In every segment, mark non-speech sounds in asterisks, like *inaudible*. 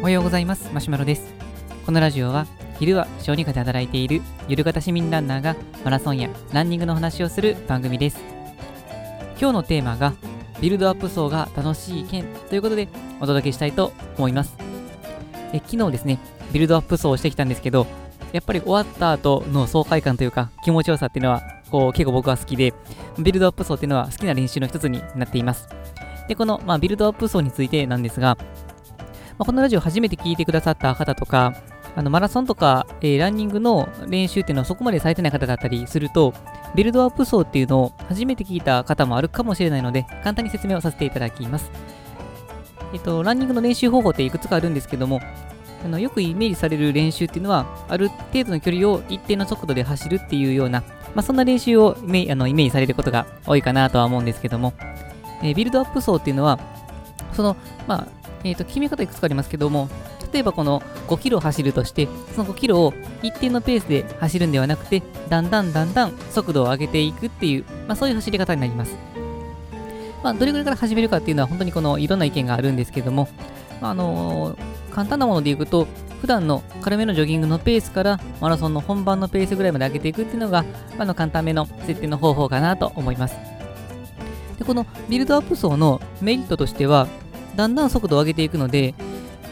おはようございます。マシュマロです。このラジオは昼は小児科で働いているゆる型市民ランナーがマラソンやランニングの話をする番組です。今日のテーマがビルドアップ層が楽しい件ということでお届けしたいと思います。え昨日ですねビルドアップ層をしてきたんですけどやっぱり終わった後の爽快感というか気持ちよさっていうのはこう結構僕は好きでビルドアップ層っていうのは好きな練習の一つになっています。でこの、まあ、ビルドアップ層についてなんですが、まあ、このラジオ初めて聞いてくださった方とかあのマラソンとか、えー、ランニングの練習っていうのはそこまでされてない方だったりすると、ビルドアップ層っていうのを初めて聞いた方もあるかもしれないので、簡単に説明をさせていただきます。えっと、ランニングの練習方法っていくつかあるんですけども、あのよくイメージされる練習っていうのは、ある程度の距離を一定の速度で走るっていうような、まあ、そんな練習をイメあのイメージされることが多いかなとは思うんですけども、え、ビルドアップ層っていうのは、その、まあ、えっ、ー、と、決め方いくつかありますけども、例えばこの5キロ走るとして、その5キロを一定のペースで走るんではなくて、だんだんだんだん速度を上げていくっていう、まあ、そういう走り方になります。まあ、どれぐらいから始めるかっていうのは本当にこのいろんな意見があるんですけども、まあ、のー、簡単なものでいくと、普段の軽めのジョギングのペースからマラソンの本番のペースぐらいまで上げていくっていうのが、まあの簡単めの設定の方法かなと思います。でこのビルドアップ層のメリットとしては、だんだん速度を上げていくので、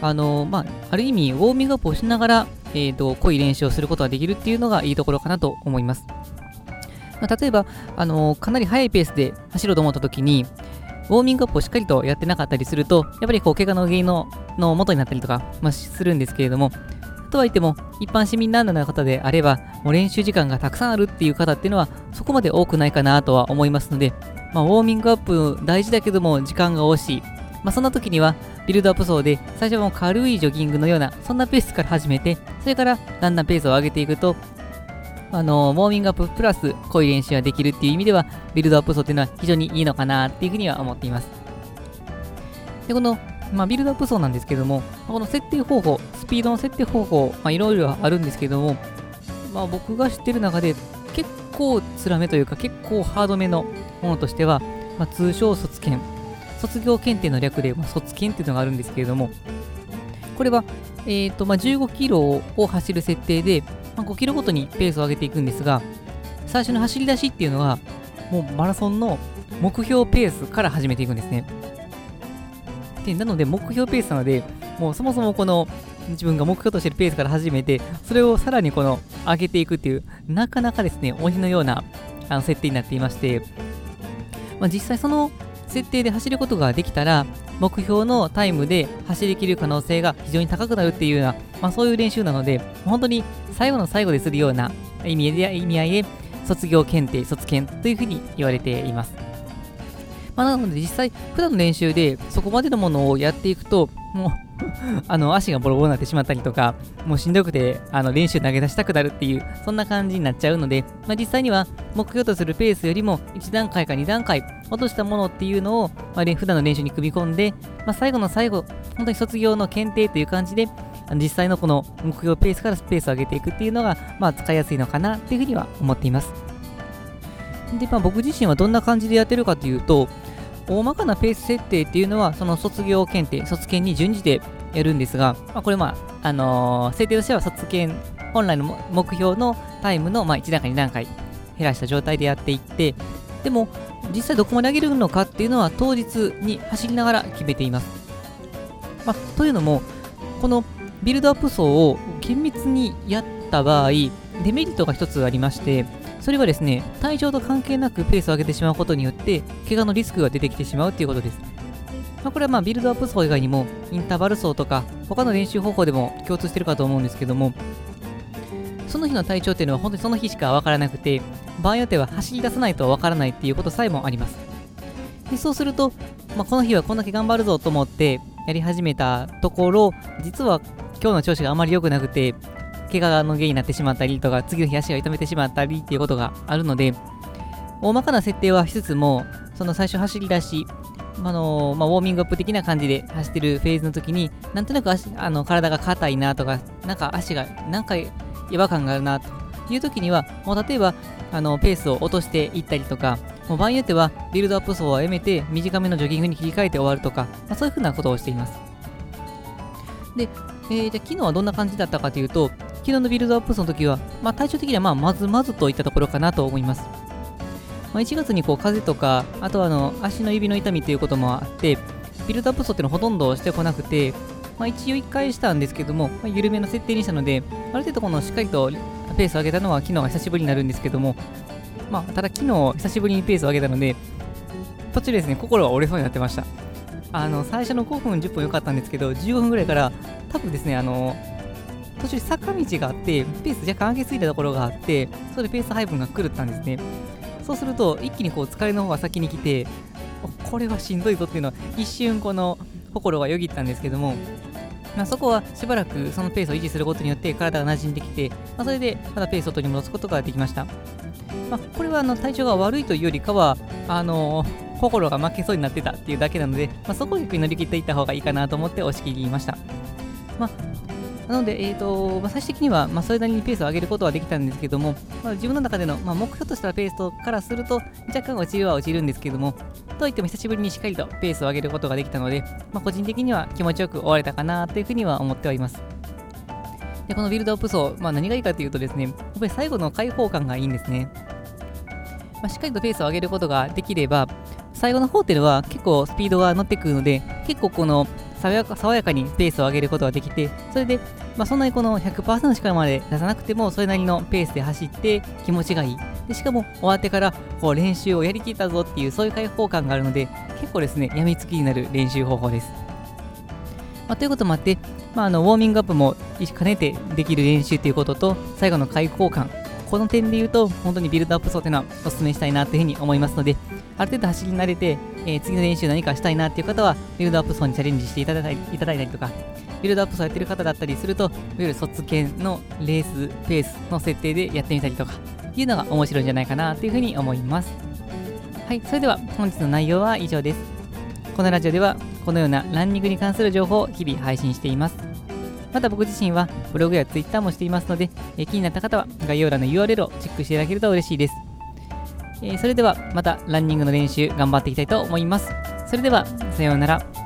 あのまあ、ある意味、ウォーミングアップをしながら、えーと、濃い練習をすることができるっていうのがいいところかなと思います。まあ、例えば、あのかなり速いペースで走ろうと思った時に、ウォーミングアップをしっかりとやってなかったりすると、やっぱりこう怪我の原因のの元になったりとか、まあ、するんですけれども、とはいっても、一般市民ランナーの方であれば、もう練習時間がたくさんあるっていう方っていうのは、そこまで多くないかなとは思いますので、まあ、ウォーミングアップ大事だけども、時間が惜しい。まあ、そんな時には、ビルドアップ層で、最初はもう軽いジョギングのような、そんなペースから始めて、それからだんだんペースを上げていくと、あの、ウォーミングアッププラス濃い練習ができるっていう意味では、ビルドアップ層っていうのは非常にいいのかなっていうふうには思っています。で、この、まあ、ビルドアップ層なんですけども、この設定方法、スピードの設定方法、いろいろあるんですけども、まあ、僕が知ってる中で、構つらめというか、結構ハードめのものとしては、まあ、通称卒検、卒業検定の略で、まあ、卒検っていうのがあるんですけれども、これは、えーとまあ、15キロを走る設定で、まあ、5キロごとにペースを上げていくんですが、最初の走り出しっていうのは、もうマラソンの目標ペースから始めていくんですね。でなので、目標ペースなので、もうそもそもこの自分が目標としているペースから始めて、それをさらにこの上げていくっていう、なかなかですね、鬼のようなあの設定になっていまして、まあ、実際その設定で走ることができたら、目標のタイムで走りきる可能性が非常に高くなるっていうような、まあ、そういう練習なので、本当に最後の最後でするような意味で意味合いで、卒業検定、卒検というふうに言われています。まあ、なので実際、普段の練習でそこまでのものをやっていくと、もう *laughs* あの足がボロボロになってしまったりとか、もうしんどくてあの練習投げ出したくなるっていう、そんな感じになっちゃうので、まあ、実際には目標とするペースよりも1段階か2段階落としたものっていうのを、まあ、普段の練習に組み込んで、まあ、最後の最後、本当に卒業の検定という感じで、実際のこの目標ペースからスペースを上げていくっていうのが、まあ、使いやすいのかなっていうふうには思っています。で、まあ、僕自身はどんな感じでやってるかというと、大まかなペース設定っていうのは、その卒業検定、卒検に準じてやるんですが、まあ、これまあ、あのー、設定としては卒検、本来の目標のタイムの、まあ、1段階、2段階減らした状態でやっていって、でも、実際どこまで上げるのかっていうのは当日に走りながら決めています。まあ、というのも、このビルドアップ層を厳密にやった場合、デメリットが一つありまして、それはですね、体調と関係なくペースを上げてしまうことによって、怪我のリスクが出てきてしまうということです。まあ、これはまあビルドアップ層以外にも、インターバル層とか、他の練習方法でも共通してるかと思うんですけども、その日の体調っていうのは本当にその日しかわからなくて、場合によっては走り出さないとわからないっていうことさえもあります。でそうすると、まあ、この日はこんだけ頑張るぞと思ってやり始めたところ、実は今日の調子があまり良くなくて、怪我の原因になってしまったりとか、次の日足が痛めてしまったりっていうことがあるので、大まかな設定はしつつも、その最初走り出し、あのまあ、ウォーミングアップ的な感じで走ってるフェーズの時に、なんとなく足あの体が硬いなとか、なんか足が、なんか違和感があるなという時には、もう例えば、あのペースを落としていったりとか、もう場合によってはビルドアップ層をやめて短めのジョギングに切り替えて終わるとか、まあ、そういうふうなことをしています。で、えー、じゃあ昨日はどんな感じだったかというと、昨日のビルドアップ層の時は、まあ、体調的にはまあまずまずといったところかなと思います。まあ、1月にこう風邪とか、あとはあの足の指の痛みということもあって、ビルドアップ層っていうのはほとんどしてこなくて、まあ、一応1回したんですけども、まあ、緩めの設定にしたので、ある程度このしっかりとペースを上げたのは昨日が久しぶりになるんですけども、まあ、ただ昨日久しぶりにペースを上げたので、途中ですね、心が折れそうになってました。あの、最初の5分、10分良かったんですけど、15分ぐらいから、多分ですね、あの、途中坂道があって、ペース若干上げすぎたところがあって、それでペース配分が狂ったんですね。そうすると、一気にこう疲れの方が先に来て、これはしんどいぞっていうのは、一瞬この心がよぎったんですけども、まあ、そこはしばらくそのペースを維持することによって体が馴染んできて、まあ、それでまたペースを取り戻すことができました。まあ、これはあの体調が悪いというよりかは、あのー、心が負けそうになってたっていうだけなので、まあ、そこを逆に乗り切っていった方がいいかなと思って押し切りました。まあなので、えーとまあ、最終的には、まあ、それなりにペースを上げることはできたんですけども、まあ、自分の中での、まあ、目標としたペースとからすると若干落ちるは落ちるんですけども、といっても久しぶりにしっかりとペースを上げることができたので、まあ、個人的には気持ちよく終われたかなというふうには思っております。でこのビルドアップ層、まあ、何がいいかというとですね、やっぱり最後の開放感がいいんですね。まあ、しっかりとペースを上げることができれば、最後の方っていうのは結構スピードが乗ってくるので、結構この爽やか爽やかにペースを上げることができて、それで、まあ、そんなにこの100%の力まで出さなくても、それなりのペースで走って気持ちがいい。でしかも終わってからこう練習をやりきったぞっていう、そういう開放感があるので、結構ですね、やみつきになる練習方法です。まあ、ということもあって、まあ、あのウォーミングアップも兼ねてできる練習ということと、最後の開放感、この点で言うと、本当にビルドアップ層というのはお勧めしたいなというふうに思いますので、ある程度走り慣れて、えー、次の練習何かしたいなっていう方は、ビルドアップ層にチャレンジしていただいたいただいたりとか、ビルドアップ層やってる方だったりすると、いわゆる卒検のレースペースの設定でやってみたりとか、いうのが面白いんじゃないかなというふうに思います。はい、それでは本日の内容は以上です。このラジオでは、このようなランニングに関する情報を日々配信しています。また僕自身はブログやツイッターもしていますので、え気になった方は概要欄の URL をチェックしていただけると嬉しいです。えー、それではまたランニングの練習頑張っていきたいと思います。それではさようなら。